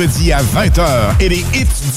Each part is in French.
Vendredi à 20h et les hits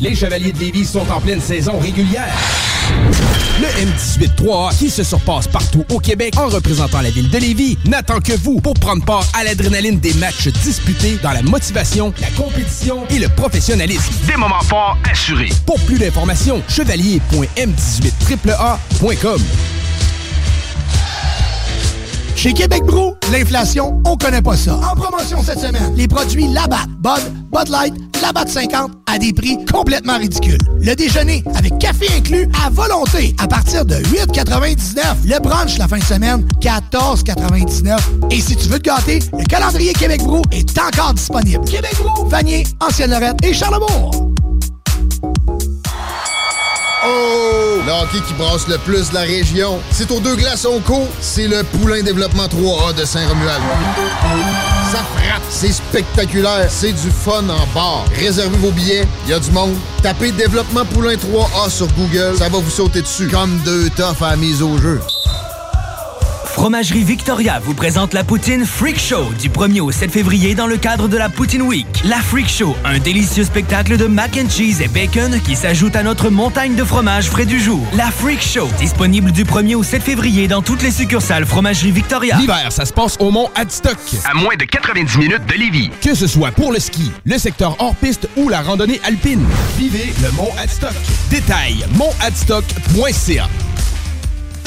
Les Chevaliers de Lévis sont en pleine saison régulière. Le M18-3A, qui se surpasse partout au Québec en représentant la ville de Lévis, n'attend que vous pour prendre part à l'adrénaline des matchs disputés dans la motivation, la compétition et le professionnalisme. Des moments forts assurés. Pour plus d'informations, chevalier.m18AAA.com. Chez Québec Brou, l'inflation, on connaît pas ça. En promotion cette semaine, les produits Labatt, Bud, Bud Light, Labatt 50 à des prix complètement ridicules. Le déjeuner avec café inclus à volonté à partir de 8,99. Le brunch la fin de semaine, 14,99. Et si tu veux te gâter, le calendrier Québec Brou est encore disponible. Québec Brou, Vanier, Ancienne-Lorette et Charlebourg. Oh! Le hockey qui brasse le plus de la région. C'est aux deux glaçons co, c'est le Poulain Développement 3A de Saint-Romuald. C'est spectaculaire, c'est du fun en bar. Réservez vos billets, il y a du monde. Tapez Développement Poulain 3A sur Google, ça va vous sauter dessus. Comme deux toughs à la mise au jeu. Fromagerie Victoria vous présente la poutine Freak Show du 1er au 7 février dans le cadre de la Poutine Week. La Freak Show, un délicieux spectacle de mac and cheese et bacon qui s'ajoute à notre montagne de fromage frais du jour. La Freak Show, disponible du 1er au 7 février dans toutes les succursales Fromagerie Victoria. L'hiver, ça se passe au mont Adstock. À moins de 90 minutes de Lévis. Que ce soit pour le ski, le secteur hors piste ou la randonnée alpine. Vivez le mont Adstock. Détail montadstock.ca.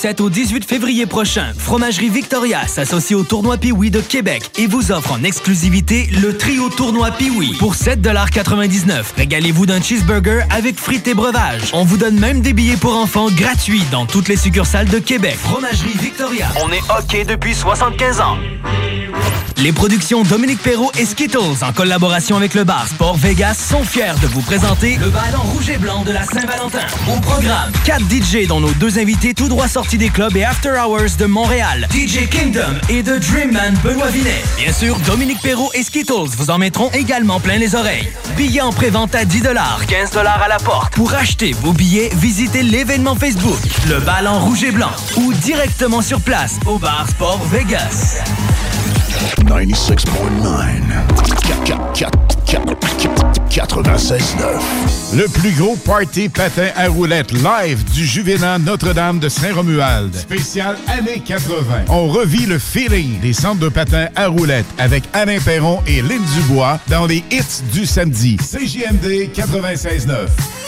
qu'un hédoniste. Du 7 au 18 février prochain, Fromagerie Victoria s'associe au tournoi Piwi de Québec et vous offre en exclusivité le trio tournoi Piwi pour 7,99$. Régalez-vous d'un cheeseburger avec frites et breuvages. On vous donne même des billets pour enfants gratuits dans toutes les succursales de Québec. Fromagerie Victoria. On est OK depuis 75 ans. Les productions Dominique Perrault et Skittles, en collaboration avec le bar Sport Vegas, sont fiers de vous présenter le ballon rouge et blanc de la Saint-Valentin. Au programme, 4 DJ dont nos deux invités tout droit sortis des clubs et After Hours de Montréal, DJ Kingdom et The Dreamman Benoît Vinet. Bien sûr, Dominique Perrault et Skittles vous en mettront également plein les oreilles. Billets en pré-vente à 10 15 à la porte. Pour acheter vos billets, visitez l'événement Facebook, le ballon rouge et blanc, ou directement sur place au bar Sport Vegas. 96.9. Le plus gros party patin à roulettes live du Juvénat Notre-Dame de Saint-Romuald. Spécial années 80. On revit le feeling des centres de patins à roulettes avec Alain Perron et Lynn Dubois dans les hits du samedi. CJMD 96.9.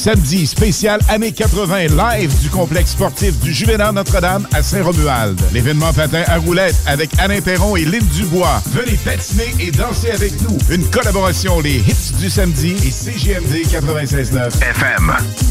samedi spécial années 80 live du complexe sportif du Juvénat Notre-Dame à Saint-Romuald. L'événement patin à roulettes avec Alain Perron et Lynn Dubois. Venez patiner et danser avec nous. Une collaboration les hits du samedi et CGMD 96.9 FM.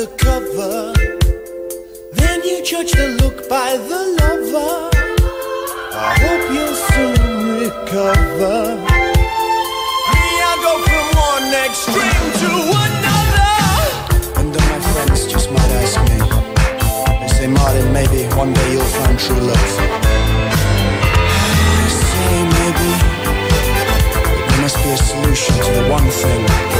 the cover, then you judge the look by the lover. I hope you'll soon recover. Me, I go from one extreme to another. And all my friends just might ask me, they say, Martin, maybe one day you'll find true love. I say maybe, there must be a solution to the one thing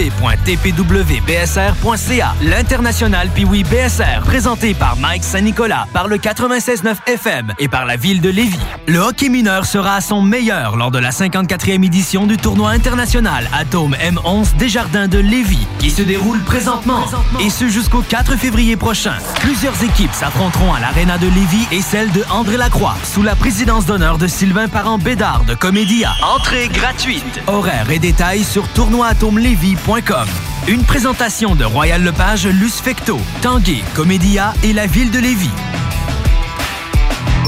www.tpwbsr.ca. L'international Piwi BSR, présenté par Mike Saint-Nicolas, par le 96.9 FM et par la ville de Lévis. Le hockey mineur sera à son meilleur lors de la 54e édition du tournoi international Atome M11 Desjardins de Lévis, qui se déroule présentement, et ce jusqu'au 4 février prochain. Plusieurs équipes s'affronteront à l'Arena de Lévis et celle de André Lacroix, sous la présidence d'honneur de Sylvain Parent-Bédard de Comédia. Entrée gratuite. Horaires et détails sur tournoi-atomelevy.com. Une présentation de Royal Lepage, Luce Fecto, Tanguay, Comédia et la ville de Lévis.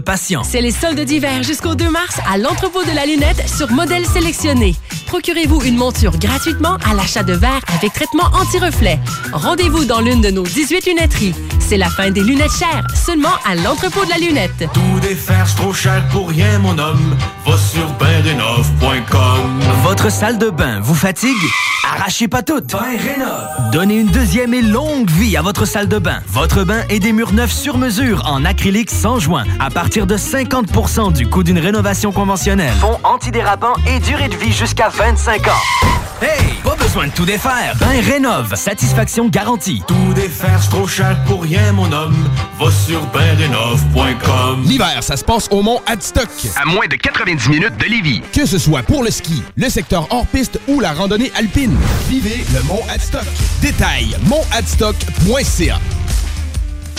patients. C'est les soldes d'hiver jusqu'au 2 mars à l'entrepôt de la lunette sur modèle sélectionné. Procurez-vous une monture gratuitement à l'achat de verres avec traitement anti-reflet. Rendez-vous dans l'une de nos 18 lunetteries. C'est la fin des lunettes chères, seulement à l'entrepôt de la lunette. Tout défaire, c'est trop cher pour rien, mon homme. Va sur bendenov.com. Votre salle de bain vous fatigue? Arrachez pas toutes! Bain Rénov. Donnez une deuxième et longue vie à votre salle de bain. Votre bain et des murs neufs sur mesure en acrylique sans joint à partir de 50% du coût d'une rénovation conventionnelle. Fond antidérapant et durée de vie jusqu'à 25 ans. Hey! Pas besoin de tout défaire! Bain Rénov. Satisfaction garantie. Tout défaire, c'est trop cher pour rien, mon homme. Va sur bendenov.com. L'hiver, ça se passe au Mont Adstock. À moins de 90 minutes de Lévis. Que ce soit pour le ski, le secteur hors piste ou la randonnée alpine, vivez le Mont Adstock. Détail montadstock.ca.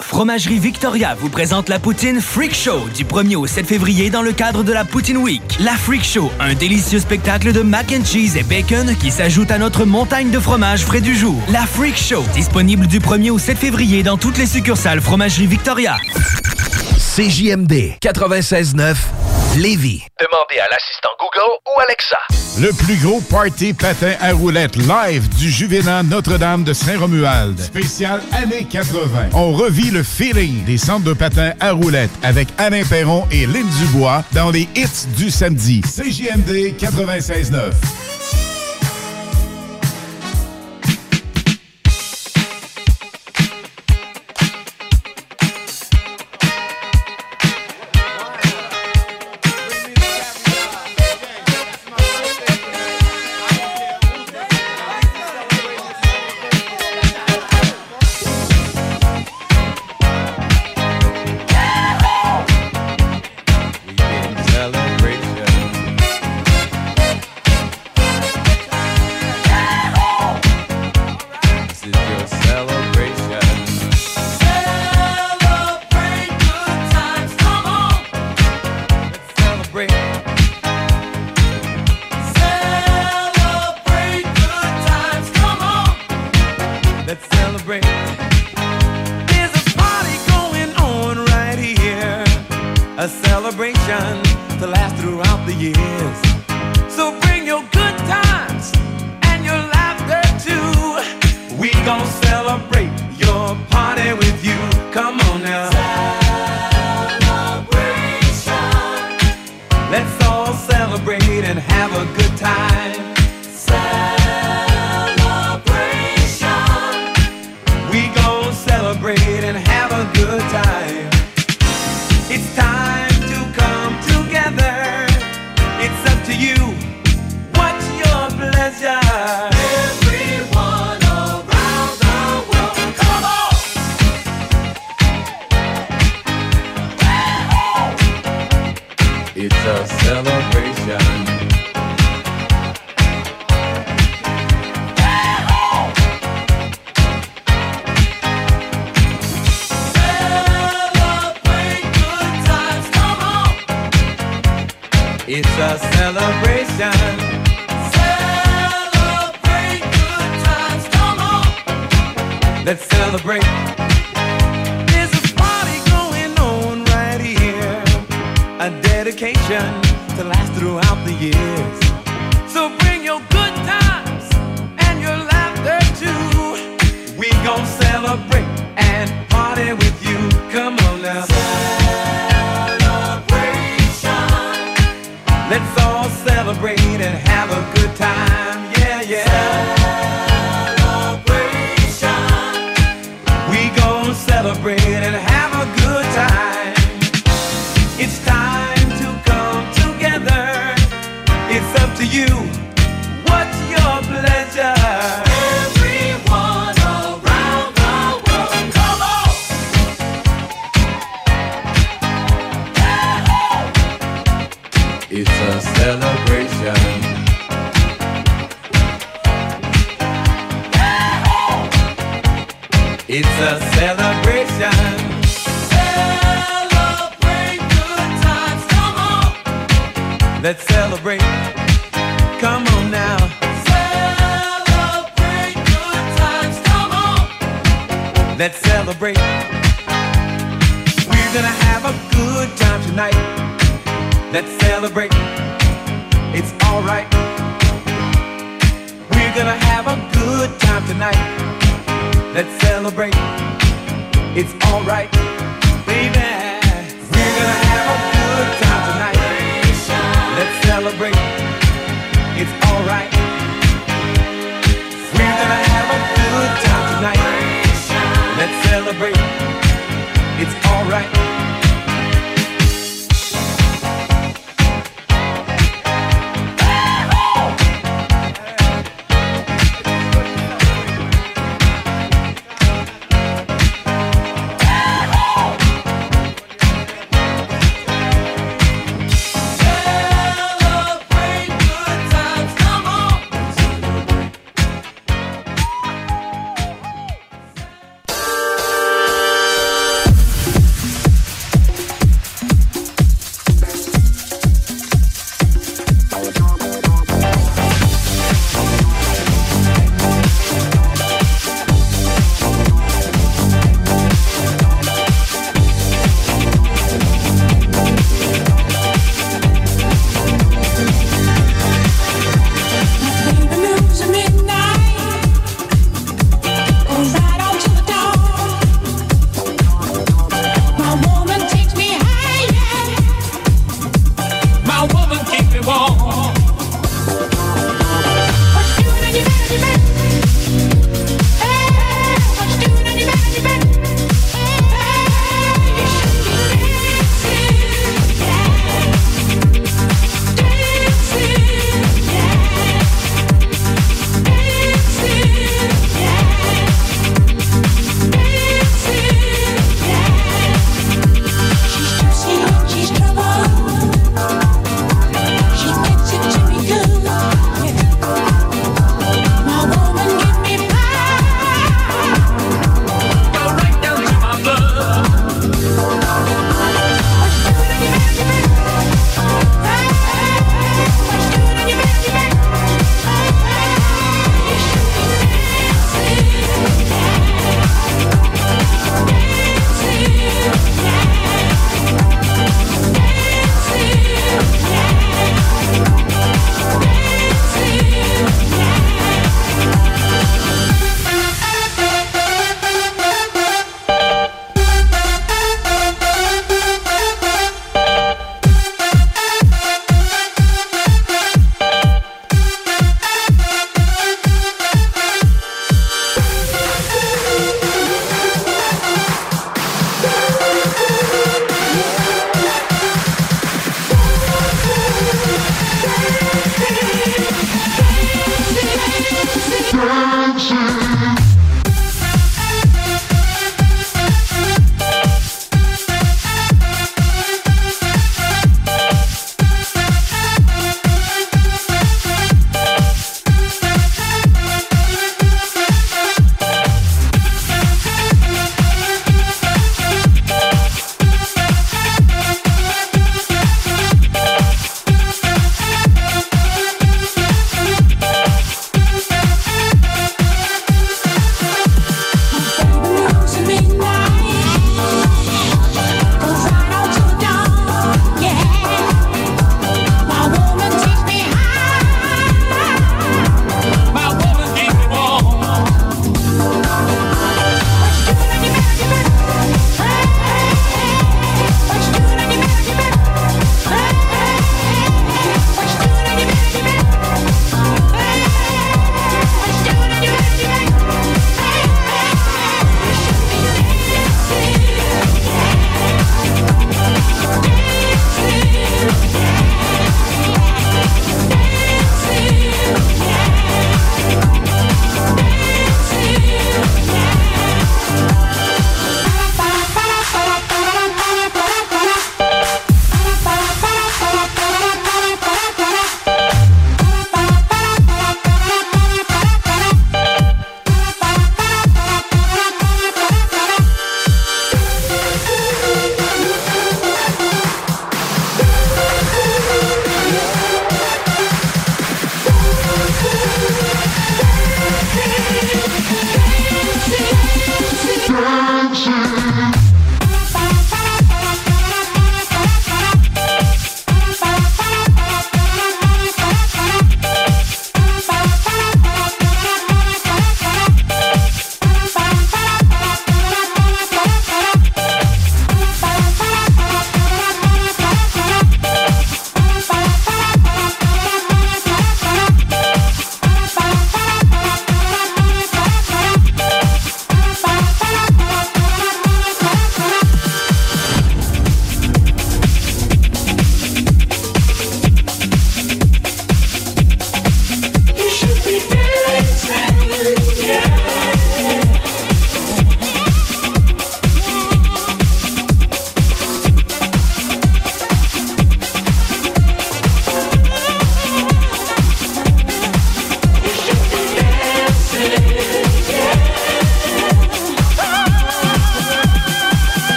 Fromagerie Victoria vous présente la poutine Freak Show du 1er au 7 février dans le cadre de la Poutine Week. La Freak Show, un délicieux spectacle de mac and cheese et bacon qui s'ajoute à notre montagne de fromage frais du jour. La Freak Show, disponible du 1er au 7 février dans toutes les succursales Fromagerie Victoria. CJMD 96.9 Lévis. Demandez à l'assistant Google ou Alexa. Le plus gros party patin à roulettes live du Juvénat Notre-Dame de Saint-Romuald. Spécial années 80. On revit le feeling des centres de patins à roulettes avec Alain Perron et Lynn Dubois dans les hits du samedi. CJMD 96.9. celebrate and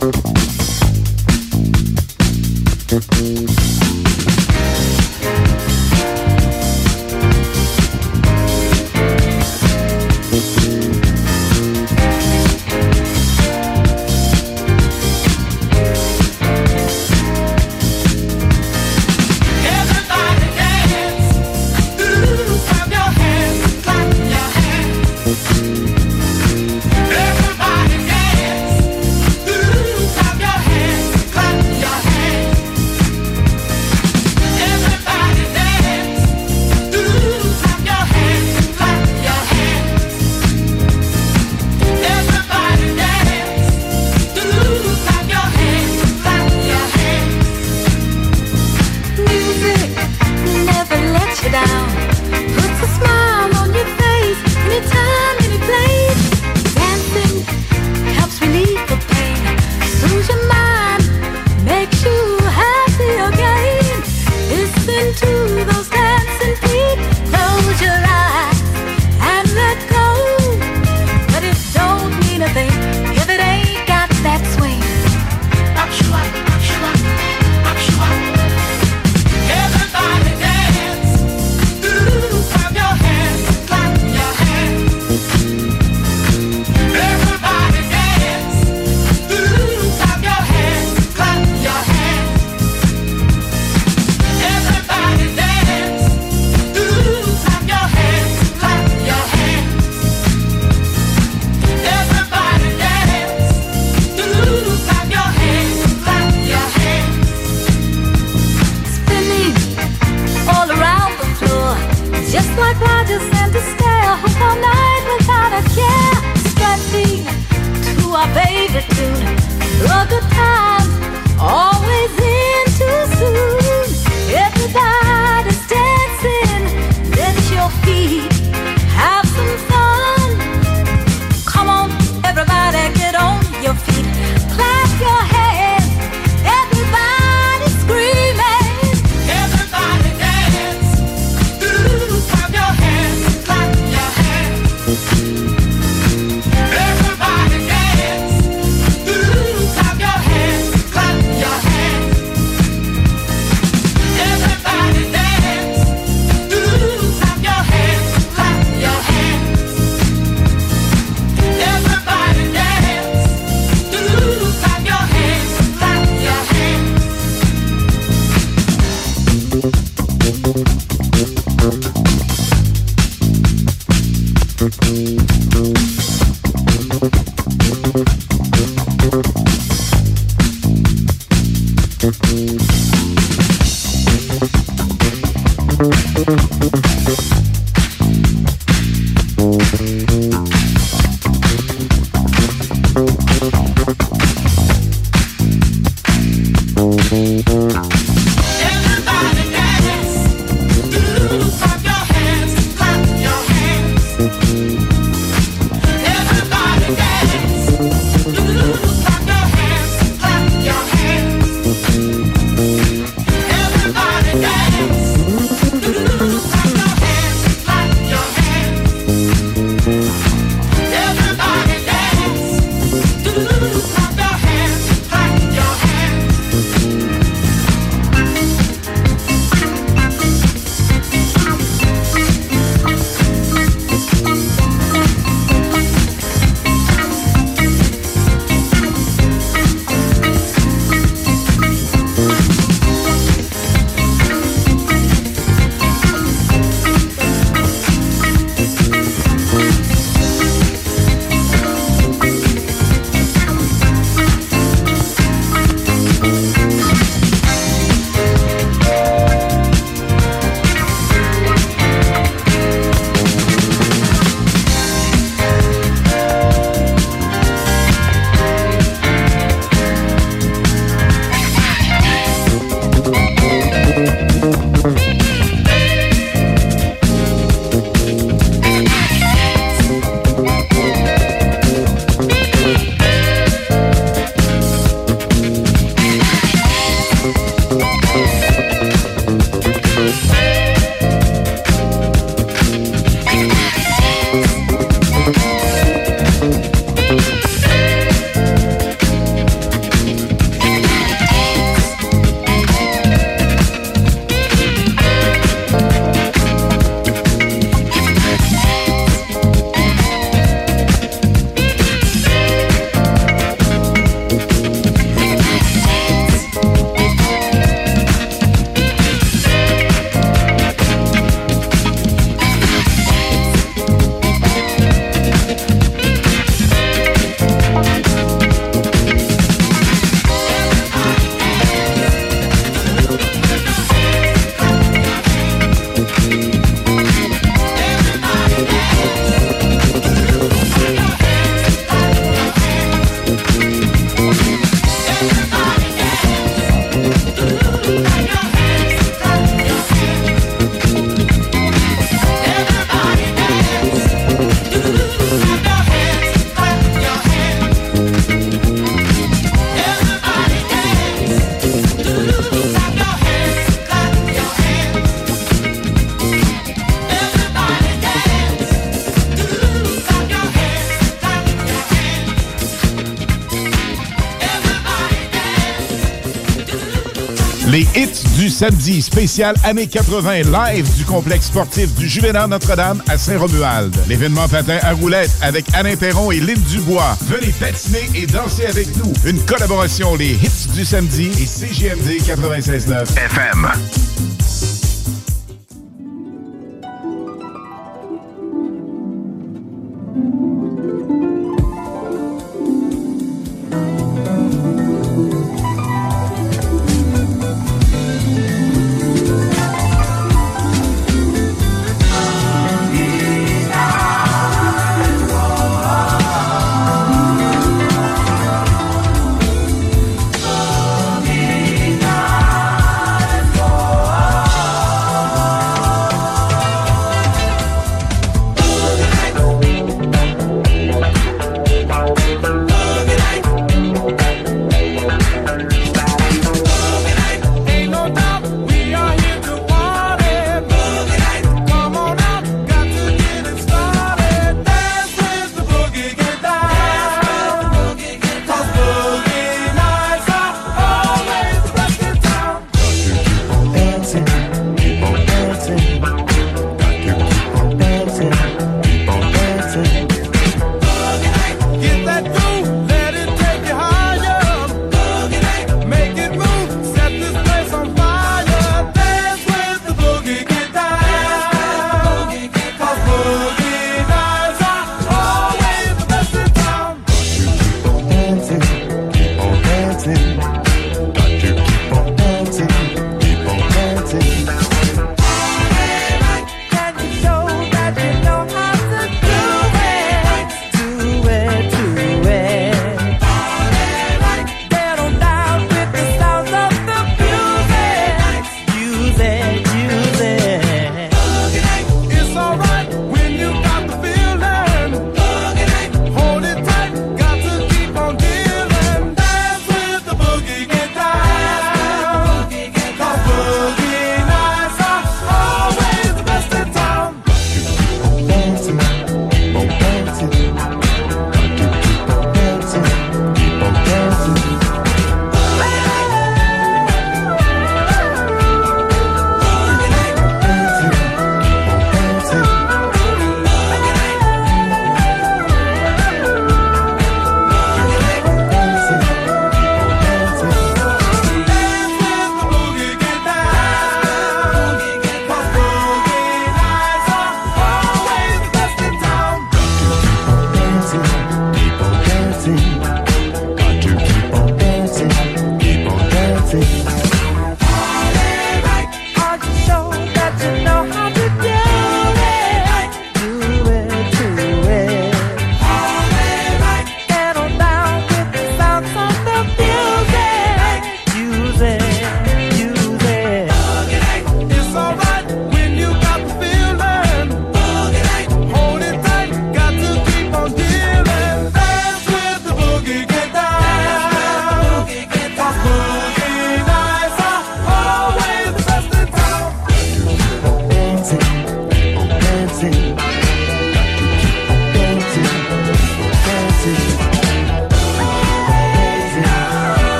Thank you. Samedi spécial années 80 live du complexe sportif du Juvénat Notre-Dame à Saint-Romuald. L'événement patin à roulettes avec Alain Perron et Lynn Dubois. Venez patiner et danser avec nous. Une collaboration Les hits du samedi et CGMD 96.9 FM.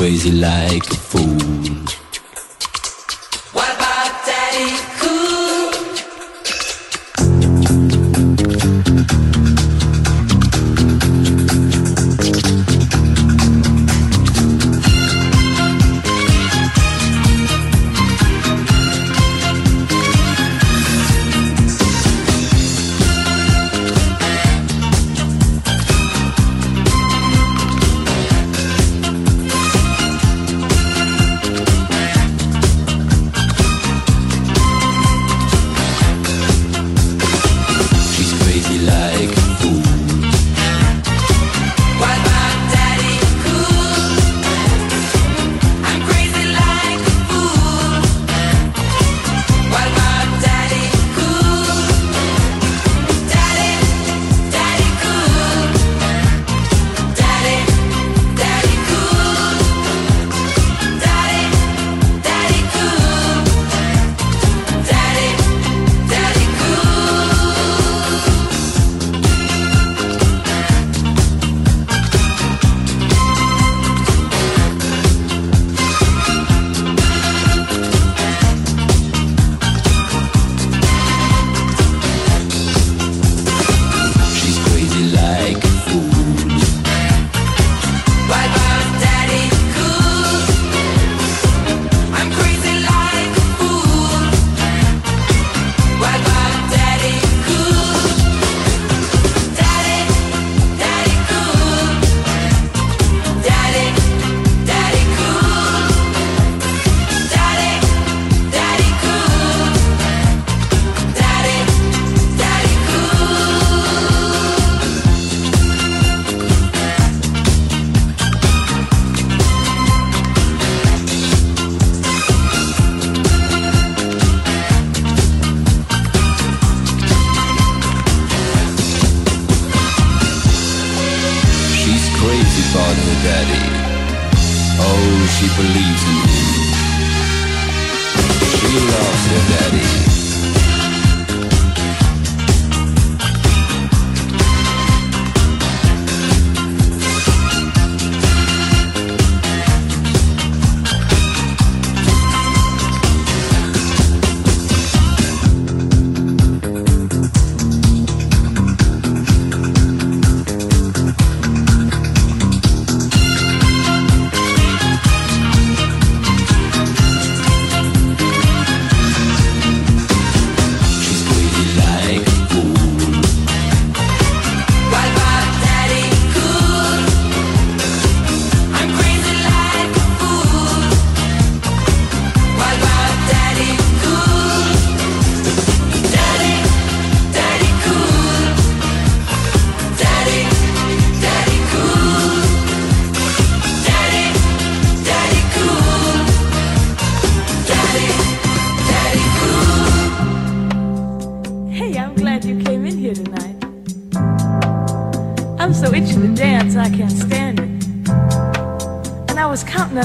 crazy like a fool. What about daddy?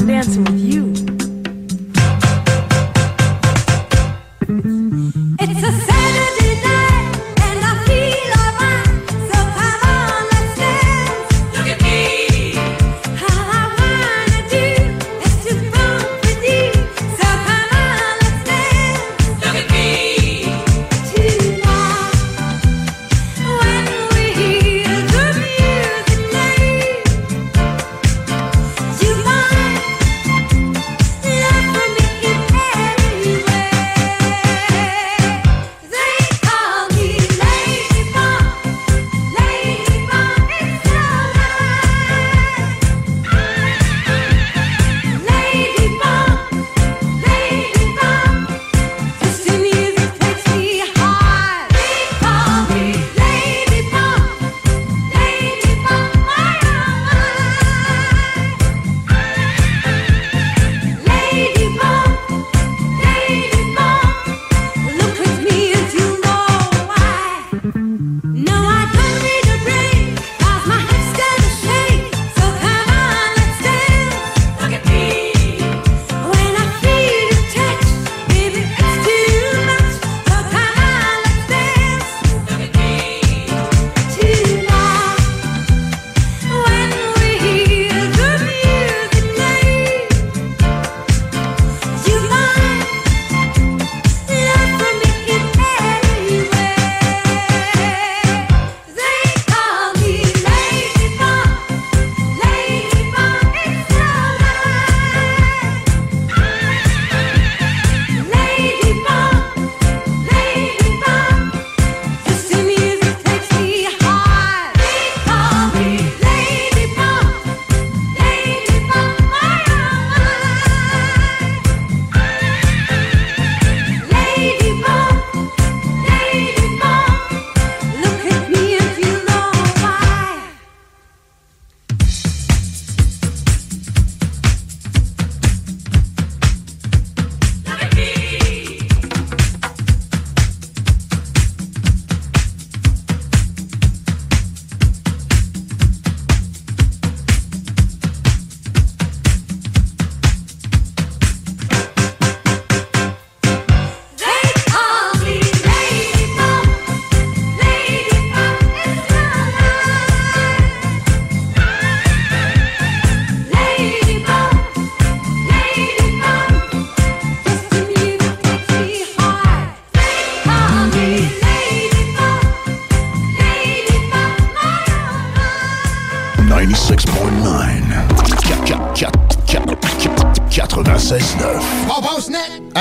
dancing.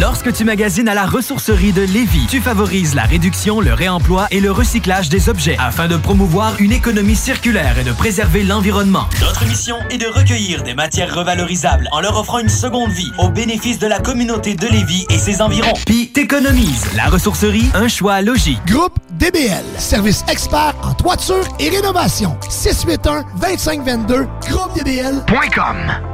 Lorsque tu magasines à la ressourcerie de Lévis, tu favorises la réduction, le réemploi et le recyclage des objets afin de promouvoir une économie circulaire et de préserver l'environnement. Notre mission est de recueillir des matières revalorisables en leur offrant une seconde vie au bénéfice de la communauté de Lévis et ses environs. Puis t'économises. La ressourcerie, un choix logique. Groupe DBL, service expert en toiture et rénovation. 681-2522, groupedbl.com.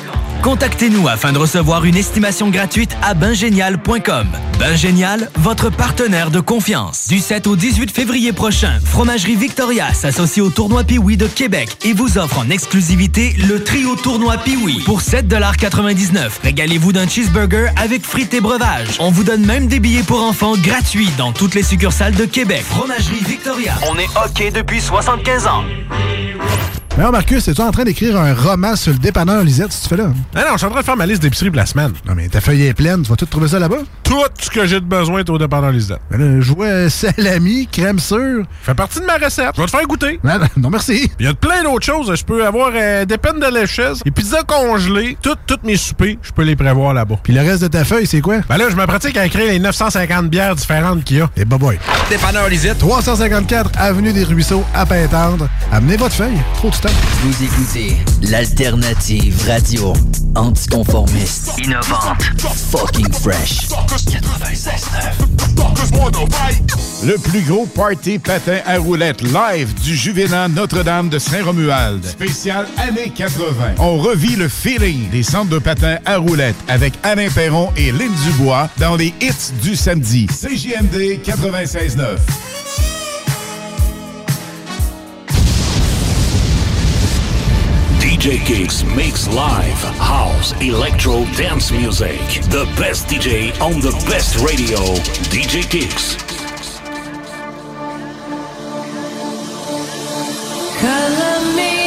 Contactez-nous afin de recevoir une estimation gratuite à bingénial.com. Bingénial, votre partenaire de confiance. Du 7 au 18 février prochain, Fromagerie Victoria s'associe au tournoi Piwi de Québec et vous offre en exclusivité le trio tournoi Piwi pour 7,99 Régalez-vous d'un cheeseburger avec frites et breuvages. On vous donne même des billets pour enfants gratuits dans toutes les succursales de Québec. Fromagerie Victoria. On est OK depuis 75 ans. Mais non, Marcus, es-tu en train d'écrire un roman sur le dépanneur Lisette, si tu fais là? Ah non, je suis en train de faire ma liste d'épicerie pour la semaine. Non, mais ta feuille est pleine, tu vas tout trouver ça là-bas? Tout ce que j'ai de besoin est au dépanneur Lisette. Ben là, je vois salami, crème sûre. Fait partie de ma recette. Je vais te faire goûter. Non, non, non, merci. Il y a plein d'autres choses. Je peux avoir euh, des peines de lécheuse, des pizzas congelées, toutes toutes mes soupers, je peux les prévoir là-bas. Puis le reste de ta feuille, c'est quoi? Ben là, je me pratique à écrire les 950 bières différentes qu'il y a. Et bah boy. Dépanneur Lisette. 354 Avenue des Ruisseaux, à Pintendre. Amenez votre feuille. Trop de Vous écoutez l'alternative radio anticonformiste, innovante, fucking fresh. 96.9. Le plus gros party patin à roulettes live du Juvénat Notre-Dame de Saint-Romuald. Spécial années 80. On revit le feeling des centres de patins à roulettes avec Alain Perron et Lynn Dubois dans les hits du samedi. CJMD 96.9. DJ Gigs makes live house, electro, dance music. The best DJ on the best radio. DJ Gigs. Color me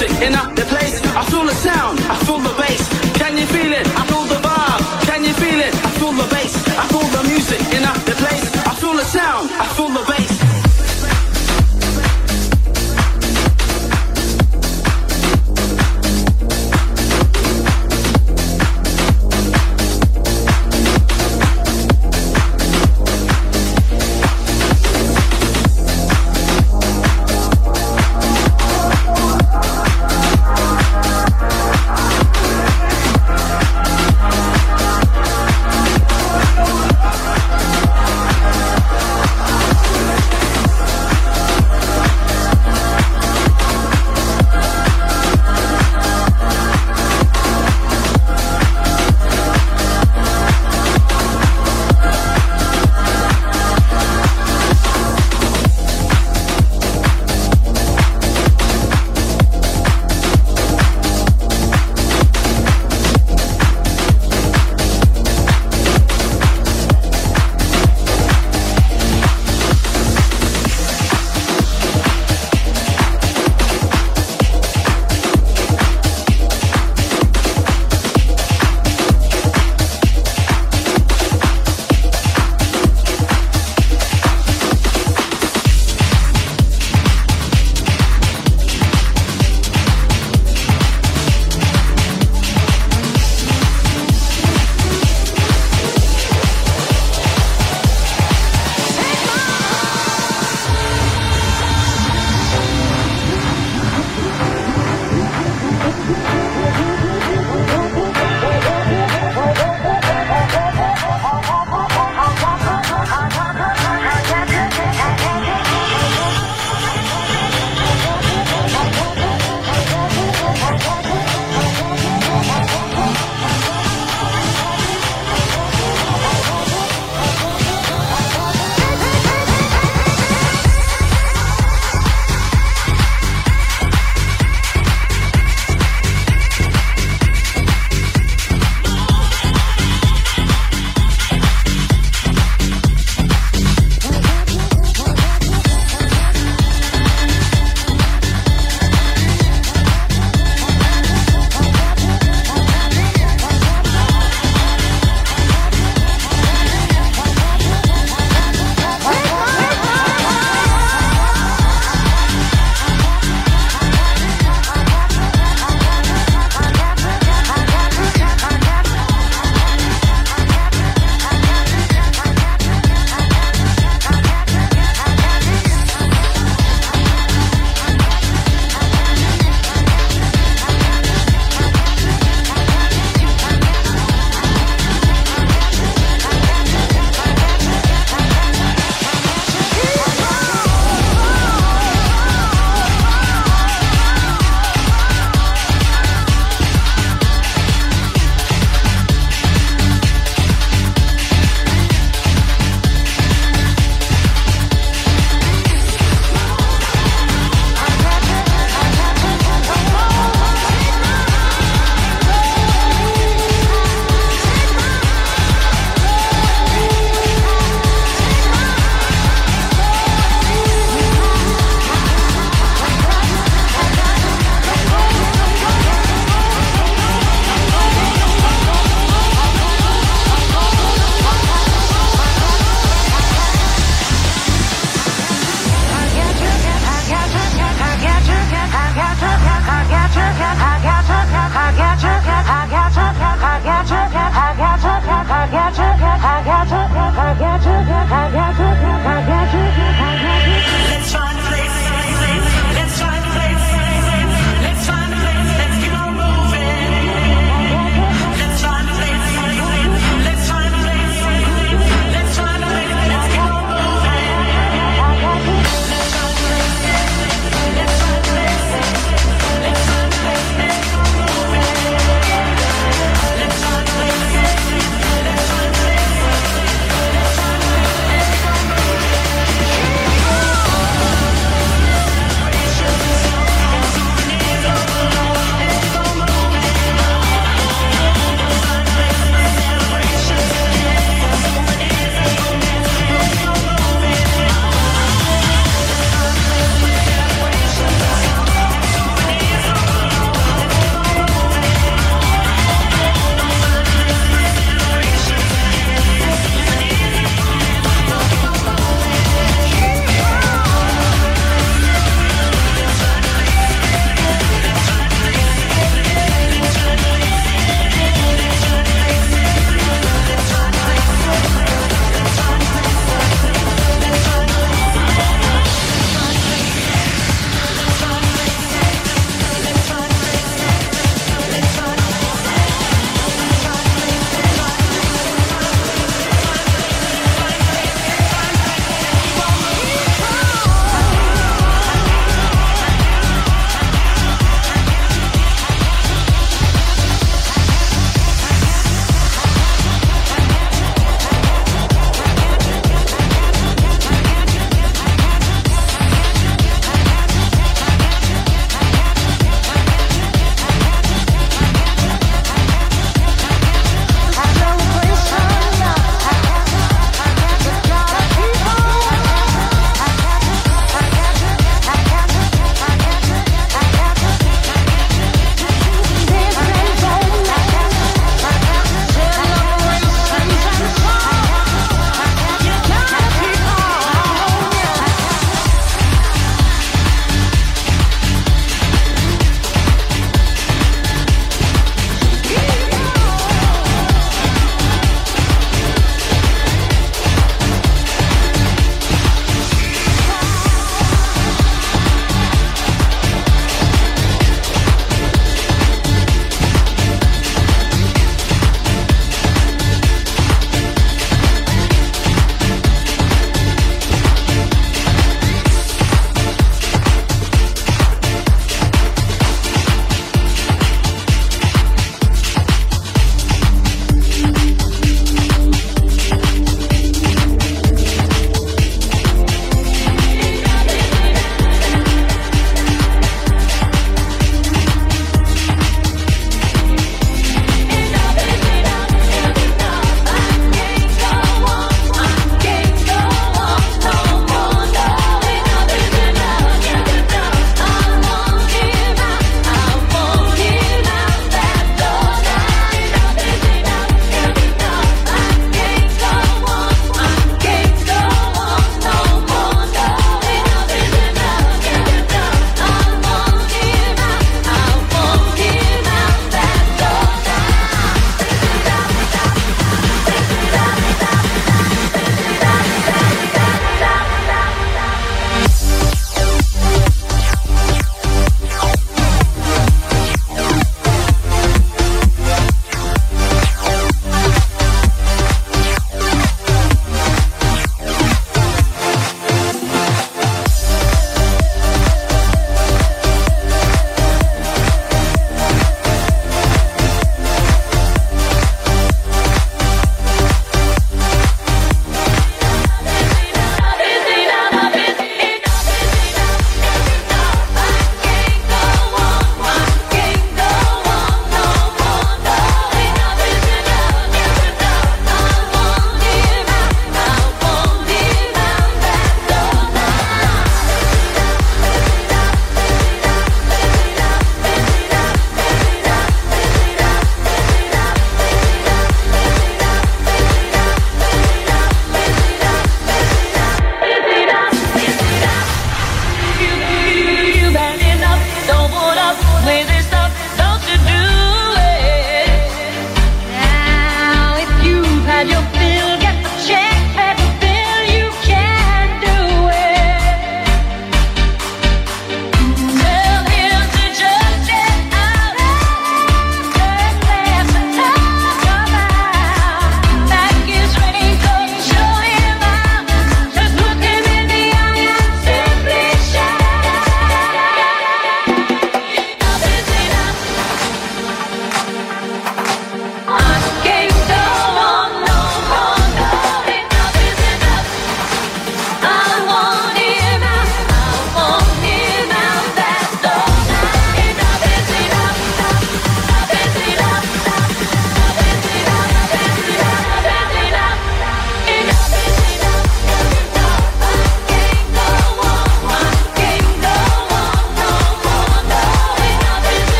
music in the place. I feel the sound, I feel the bass. Can you feel it? I feel the vibe. Can you feel it? I feel the bass, I feel the music in the place. I feel the sound, I feel